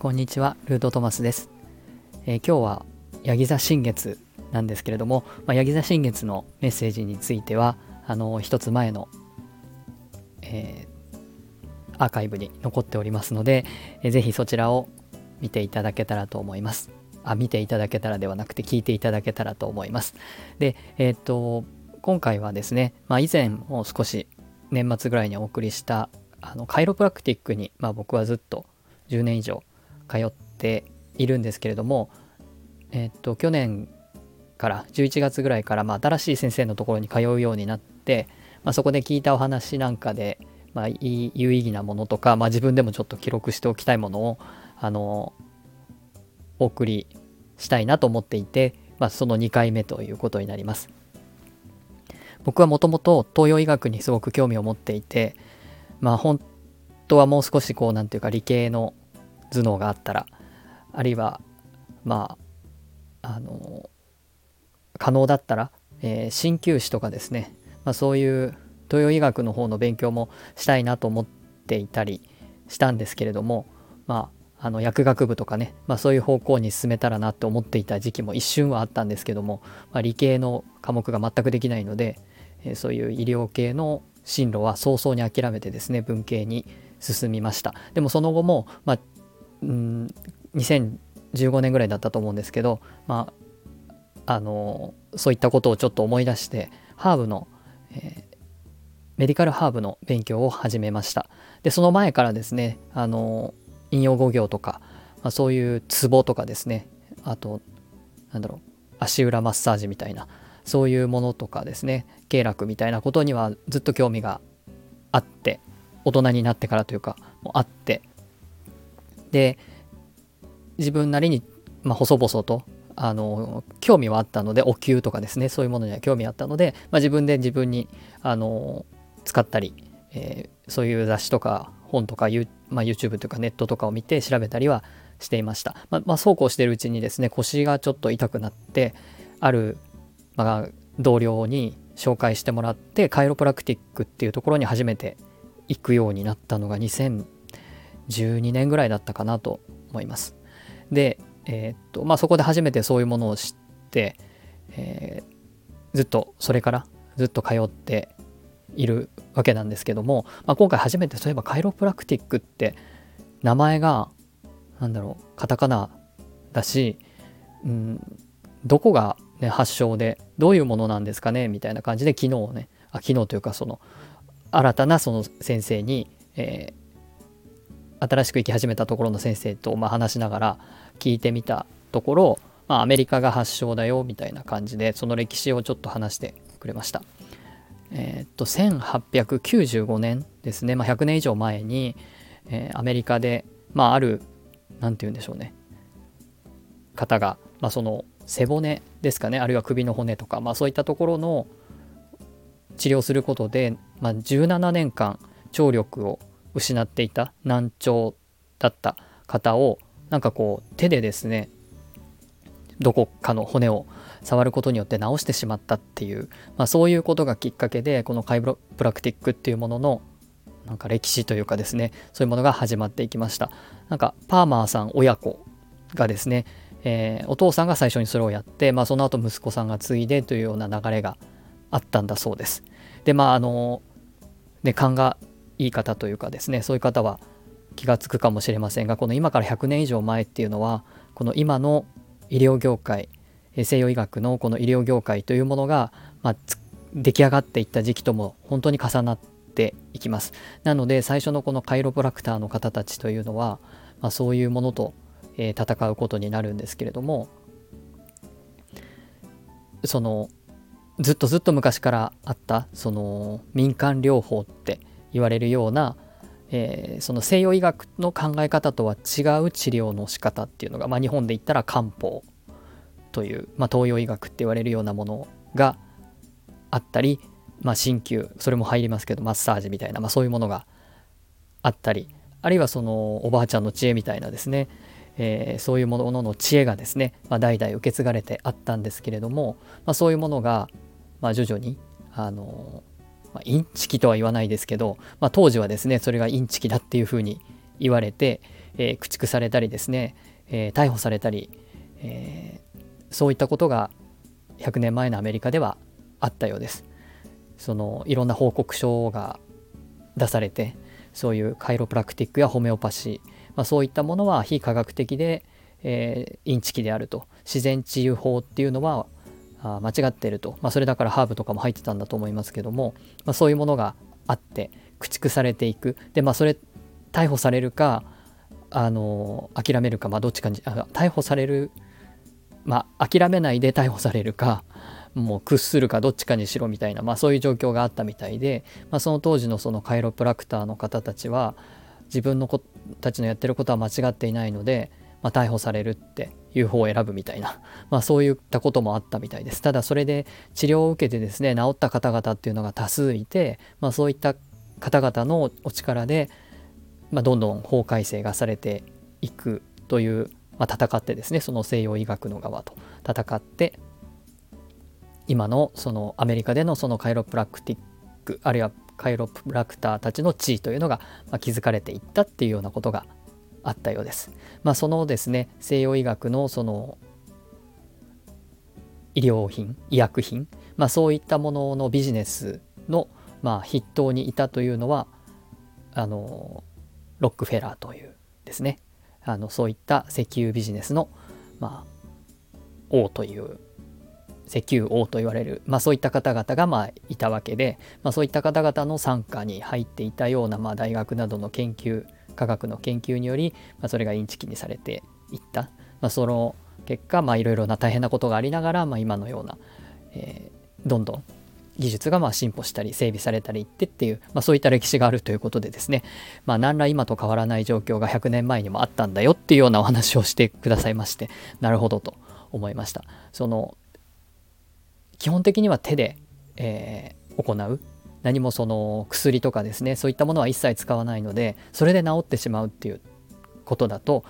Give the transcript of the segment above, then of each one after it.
こんにちは、ルートトマスです。えー、今日はヤギ座新月なんですけれども、まあ、ヤギ座新月のメッセージについては、あの一つ前の、えー、アーカイブに残っておりますので、えー、ぜひそちらを見ていただけたらと思います。あ、見ていただけたらではなくて聞いていただけたらと思います。で、えっ、と、今回はですね、まあ、以前も少し年末ぐらいにお送りしたあのカイロプラクティックに、まあ、僕はずっと10年以上通っているんですけれども、えっ、と、去年から11月ぐらいから、まあ、新しい先生のところに通うようになって、まあ、そこで聞いたお話なんかで、まあ、有意義なものとか、まあ、自分でもちょっと記録しておきたいものをあのお送りしたいなと思っていて、まあ、その2回目ということになります。僕はもともと東洋医学にすごく興味を持っていて、まあ本当はもう少しこうなんていうか理系の頭脳があったらあるいはまああの可能だったら、え、鍼灸師とかですね、まあ、そういう東洋医学の方の勉強もしたいなと思っていたりしたんですけれどもまああの薬学部とかね、まあ、そういう方向に進めたらなって思っていた時期も一瞬はあったんですけども、まあ、理系の科目が全くできないので、え、そういう医療系の進路は早々に諦めてですね文系に進みました。でもその後も、まあ、うん2015年ぐらいだったと思うんですけど、まあ、あのそういったことをちょっと思い出してハーブの、えー、メディカルハーブの勉強を始めました。でその前からですねあの引用語行とか、まあ、そういうツボとかですねあとなんだろう足裏マッサージみたいなそういうものとかですね経絡みたいなことにはずっと興味があって大人になってからというかもうあってで自分なりに、まあ、細々とあの興味はあったのでお灸とかですねそういうものには興味あったので、まあ、自分で自分にあの使ったり、えー、そういう雑誌とか本とか、まあ、YouTube というかネットとかを見て調べたりはしていました。まあ、まあ、そうこうしてるうちにですね腰がちょっと痛くなってある、まあ、同僚に紹介してもらってカイロプラクティックっていうところに初めて行くようになったのが2012年ぐらいだったかなと思います。で、えー、っとまあ、そこで初めてそういうものを知って、えー、ずっとそれからずっと通っているわけなんですけども、まあ、今回初めてそういえばカイロプラクティックって名前が何だろうカタカナだし、うん、どこが、ね、発祥でどういうものなんですかねみたいな感じで昨日ねあ昨日というかその新たなその先生に、えー、新しく行き始めたところの先生とまあ話しながら聞いてみたところ、まあ、アメリカが発祥だよみたいな感じでその歴史をちょっと話してくれました。えー、っと1895年ですね、まあ、100年以上前に、えー、アメリカで、まあ、ある何て言うんでしょうね方が、まあ、その背骨ですかねあるいは首の骨とか、まあ、そういったところの治療することで、まあ、17年間聴力を失っていた難聴だった方をなんかこう手でですねどこかの骨を触ることによって治してしまったっていう、まあ、そういうことがきっかけでこのカイプラクティックっていうもののなんか歴史というかですねそういうものが始まっていきました。なんかパーマーさん親子がですね、えー、お父さんが最初にそれをやって、まあ、その後息子さんが継いでというような流れがあったんだそうです。でまああので勘がいい方というかですねそういう方は気が付くかもしれませんがこの今から100年以上前っていうのはこの今の医療業界西洋医学のこの医療業界というものが、まあ、出来上がっていった時期とも本当に重なっていきます。なので最初のこのカイロプラクターの方たちというのは、まあ、そういうものと、えー、戦うことになるんですけれどもそのずっとずっと昔からあったその民間療法って言われるような、えー、その西洋医学の考え方とは違う治療の仕方っていうのが、まあ、日本で言ったら漢方という、まあ、東洋医学って言われるようなものがあったり、まあ、鍼灸それも入りますけどマッサージみたいな、まあ、そういうものがあったりあるいはそのおばあちゃんの知恵みたいなですね、えー、そういうものの知恵がですね、まあ、代々受け継がれてあったんですけれども、まあ、そういうものが、まあ、徐々にあのまあ、インチキとは言わないですけど、まあ、当時はですねそれがインチキだっていうふうに言われて、えー、駆逐されたりですね、えー、逮捕されたり、えー、そういったことが100年前のアメリカではあったようです。そのいろんな報告書が出されてそういうカイロプラクティックやホメオパシー、まあ、そういったものは非科学的で、えー、インチキであると。自然治癒法っていうのはあ間違ってると、まあ、それだからハーブとかも入ってたんだと思いますけども、まあ、そういうものがあって駆逐されていく。でまあそれ逮捕されるかあの諦めるかまあどっちかにあ逮捕されるまあ諦めないで逮捕されるかもう屈するかどっちかにしろみたいな、まあ、そういう状況があったみたいで、まあ、その当時のそのカイロプラクターの方たちは自分の子たちのやってることは間違っていないので、まあ、逮捕されるっていう方を選ぶみたいな、まあ、そういったこともあったみたいです。ただそれで治療を受けてですね治った方々っていうのが多数いて、まあ、そういった方々のお力で、まあ、どんどん法改正がされていくという、まあ、戦ってですねその西洋医学の側と戦って今のそのアメリカでのそのカイロプラクティックあるいはカイロプラクターたちの地位というのが、ま築かれていったっていうようなことがあったようです。まあ、そのですね西洋医学のその医療品医薬品、まあ、そういったもののビジネスの、まあ、筆頭にいたというのはあのロックフェラーというですねあのそういった石油ビジネスの、まあ、王という石油王と言われる、まあ、そういった方々がまあいたわけで、まあ、そういった方々の傘下に入っていたようなまあ大学などの研究科学の研究により、まあ、それがインチキにされていった、まあ、その結果いろいろな大変なことがありながら、まあ、今のような、えー、どんどん技術がまあ進歩したり整備されたりいってっていう、まあ、そういった歴史があるということでですね、まあ、何ら今と変わらない状況が100年前にもあったんだよっていうようなお話をしてくださいましてなるほどと思いました。その基本的には手で、えー、行う何もその薬とかですねそういったものは一切使わないのでそれで治ってしまうっていうことだと、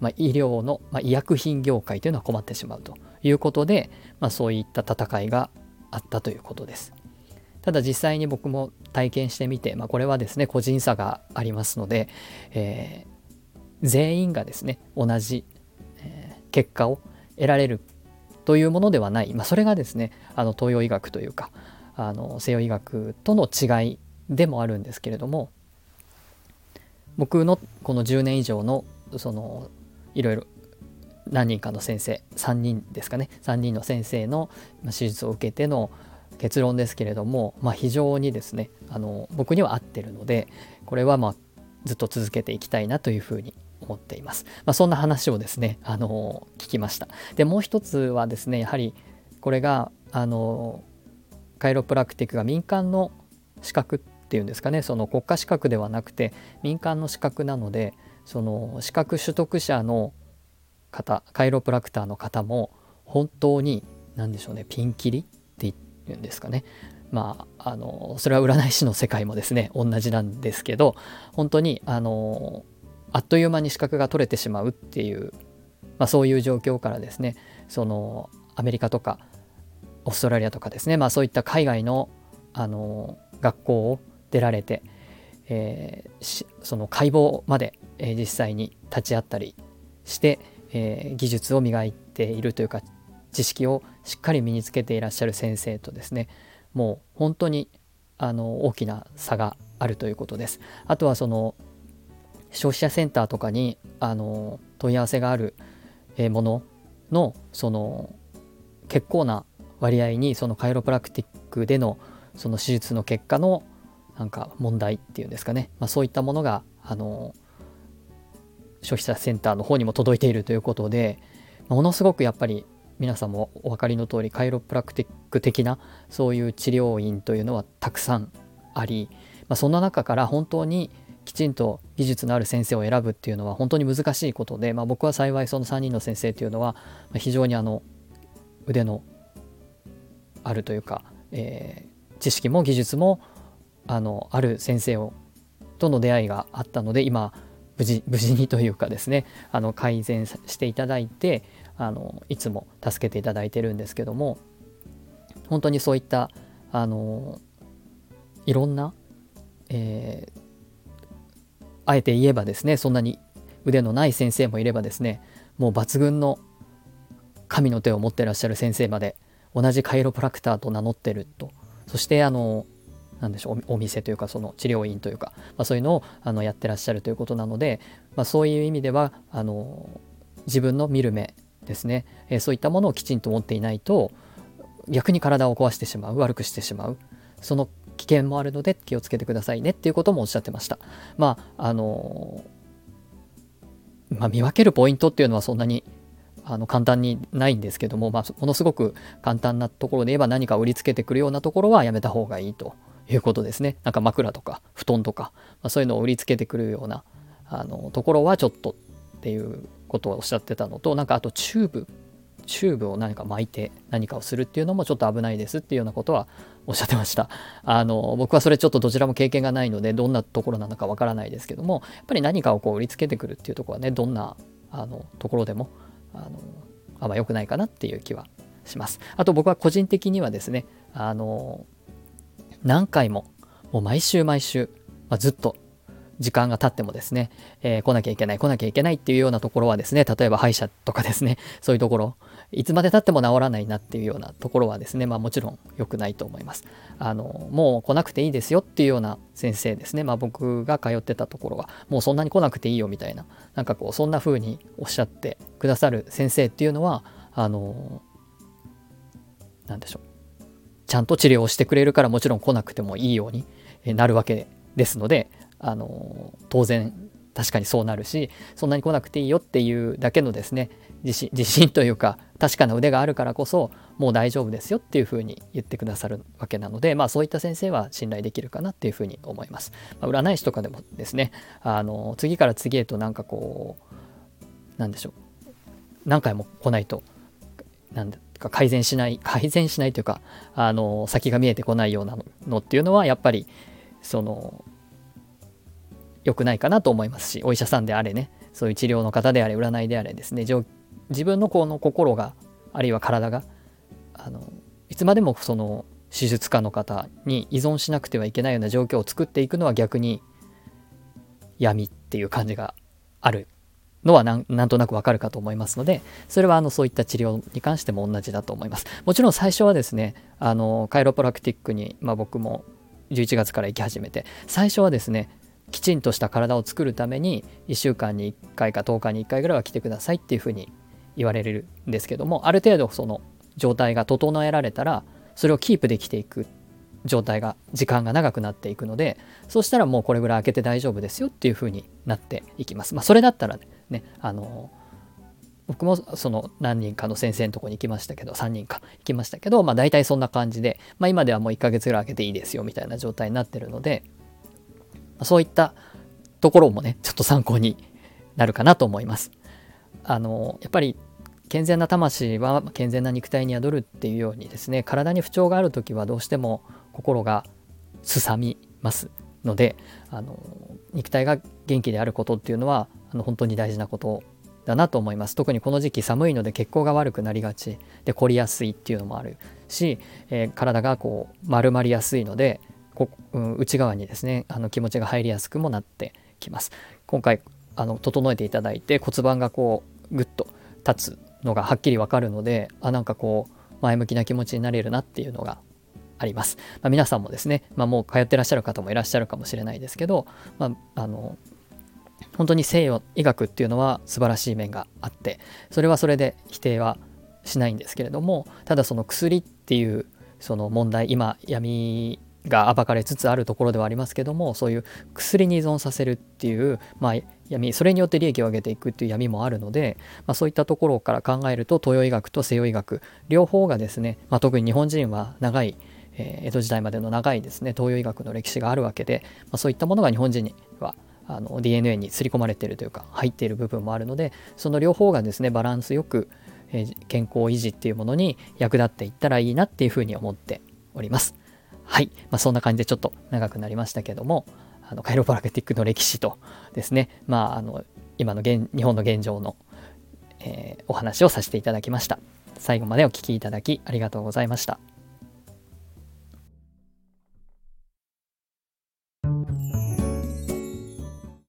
まあ、医療の、まあ、医薬品業界というのは困ってしまうということで、まあ、そういった戦いがあったということです。ただ実際に僕も体験してみて、ま、これはですね個人差がありますので、えー、全員がですね同じ、え、結果を得られるというものではない、まあ、それがですねあの東洋医学というかあの西洋医学との違いでもあるんですけれども僕のこの10年以上のそのいろいろ何人かの先生3人ですかね。3人の先生の手術を受けての結論ですけれども、まあ、非常にですねあの僕には合ってるのでこれはまあずっと続けていきたいなというふうに思っています。まあ、そんな話をですね、あの聞きました。でもう一つはですねやはりこれがあのカイロプラクティックが民間の資格っていうんですかねその国家資格ではなくて民間の資格なのでその資格取得者の方カイロプラクターの方も本当に何でしょうねピンキリって言うんですかねまああのそれは占い師の世界もですね同じなんですけど本当にあのあっという間に資格が取れてしまうっていう、まあ、そういう状況からですねそのアメリカとかオーストラリアとかですね、まあ、そういった海外のあの学校を出られて、えー、その解剖まで、えー、実際に立ち会ったりして、えー、技術を磨いているというか知識をしっかり身につけていらっしゃる先生とですねもう本当にあの大きな差があるということです。あとはその消費者センターとかにあの問い合わせがあるもののその結構な割合にそのカイロプラクティックでのその手術の結果のなんか問題っていうんですかね、まあ、そういったものがあの消費者センターの方にも届いているということでものすごくやっぱり皆さんもお分かりの通りカイロプラクティック的なそういう治療院というのはたくさんあり、まあ、そんな中から本当にきちんと技術のある先生を選ぶっていうのは本当に難しいことで、まあ、僕は幸いその3人の先生というのは非常にあの腕のあるというか、えー、知識も技術もあのある先生をとの出会いがあったので今無事無事にというかですねあの改善していただいてあのいつも助けていただいてるんですけども本当にそういったあのいろんな、えー、あえて言えばですねそんなに腕のない先生もいればですねもう抜群の神の手を持ってらっしゃる先生まで同じカイロプラクターと名乗ってると。そしてあのなんでしょうお店というかその治療院というか、まあ、そういうのをあのやってらっしゃるということなので、まあ、そういう意味ではあの自分の見る目ですね、えー、そういったものをきちんと持っていないと逆に体を壊してしまう悪くしてしまう。その危険もあるので気をつけてくださいねっていうこともおっしゃってました。まああのまあ、見分けるポイントっていうのはそんなにあの簡単にないんですけども、まあ、ものすごく簡単なところで言えば何か売りつけてくるようなところはやめた方がいいということですね。なんか枕とか布団とか、まあ、そういうのを売りつけてくるようなあのところはちょっとっていうことをおっしゃってたのとなんかあとチューブチューブを何か巻いて何かをするっていうのもちょっと危ないですっていうようなことはおっしゃってました。あの僕はそれちょっとどちらも経験がないのでどんなところなのかわからないですけどもやっぱり何かをこう売りつけてくるっていうとこはねどんなあのところでもあのあんま良くないかなっていう気はします。あと僕は個人的にはですねあの何回ももう毎週毎週、まあ、ずっと時間が経ってもですね、えー、来なきゃいけない来なきゃいけないっていうようなところはですね例えば歯医者とかですね そういうところいつまでたっても治らないなっていうようなところはですねまあもちろん良くないと思います。あのもう来なくていいですよっていうような先生ですねまあ僕が通ってたところはもうそんなに来なくていいよみたいななんかこうそんな風におっしゃってくださる先生っていうのはあの何でしょうちゃんと治療をしてくれるからもちろん来なくてもいいようになるわけですのであの当然確かにそうなるしそんなに来なくていいよっていうだけのですね自信 自信というか確かな腕があるからこそもう大丈夫ですよっていうふうに言ってくださるわけなのでまあそういった先生は信頼できるかなっていうふうに思います。まあ、占い師とかでもですねあの次から次へとなんかこうなんでしょう何回も来ないとなんか改善しない改善しないというかあの先が見えてこないようなのっていうのはやっぱりその良くないかなと思いますしお医者さんであれねそういう治療の方であれ占いであれですね自分のこの心があるいは体があのいつまでもその手術家の方に依存しなくてはいけないような状況を作っていくのは逆に闇っていう感じがあるのはなんとなくわかるかと思いますのでそれはあのそういった治療に関しても同じだと思います。もちろん最初はですねあのカイロプラクティックに、まあ、僕も11月から行き始めて最初はですねきちんとした体を作るために1週間に1回か10日に1回ぐらいは来てくださいっていうふうに言われるんですけどもある程度その状態が整えられたらそれをキープできていく状態が時間が長くなっていくのでそうしたらもうこれぐらい開けて大丈夫ですよっていうふうになっていきます。まあ、それだったらねあの僕もその何人かの先生のとこに行きましたけど3人か行きましたけどまあ大体そんな感じで、まあ、今ではもう1ヶ月ぐらい開けていいですよみたいな状態になってるのでそういったところもねちょっと参考になるかなと思います。あのやっぱり健全な魂は健全な肉体に宿るっていうようにですね体に不調がある時はどうしても心がすさみますのであの肉体が元気であることっていうのはあの本当に大事なことだなと思います特にこの時期寒いので血行が悪くなりがちで凝りやすいっていうのもあるし、えー、体がこう丸まりやすいのでこ、うん、内側にですねあの気持ちが入りやすくもなってきます。今回あの整えていただいて骨盤がこうグッと立つのがはっきりわかるのであなんかこう前向きな気持ちになれるなっていうのがあります、まあ、皆さんもですね、まあ、もう通ってらっしゃる方もいらっしゃるかもしれないですけど、まあ、あの本当に西洋医学っていうのは素晴らしい面があってそれはそれで否定はしないんですけれどもただその薬っていうその問題今闇が暴かれつつあるところではありますけどもそういう薬に依存させるっていう、まあ、闇それによって利益を上げていくっていう闇もあるので、まあ、そういったところから考えると東洋医学と西洋医学両方がですね、まあ、特に日本人は長い、えー、江戸時代までの長いですね東洋医学の歴史があるわけで、まあ、そういったものが日本人にはあの DNA に刷り込まれているというか入っている部分もあるのでその両方がですねバランスよく、えー、健康維持っていうものに役立っていったらいいなっていうふうに思っております。はい、まあ、そんな感じでちょっと長くなりましたけどもあのカイロプラクティックの歴史とですね、まあ、あの今の現日本の現状の、えー、お話をさせていただきました。最後までお聴きいただきありがとうございました。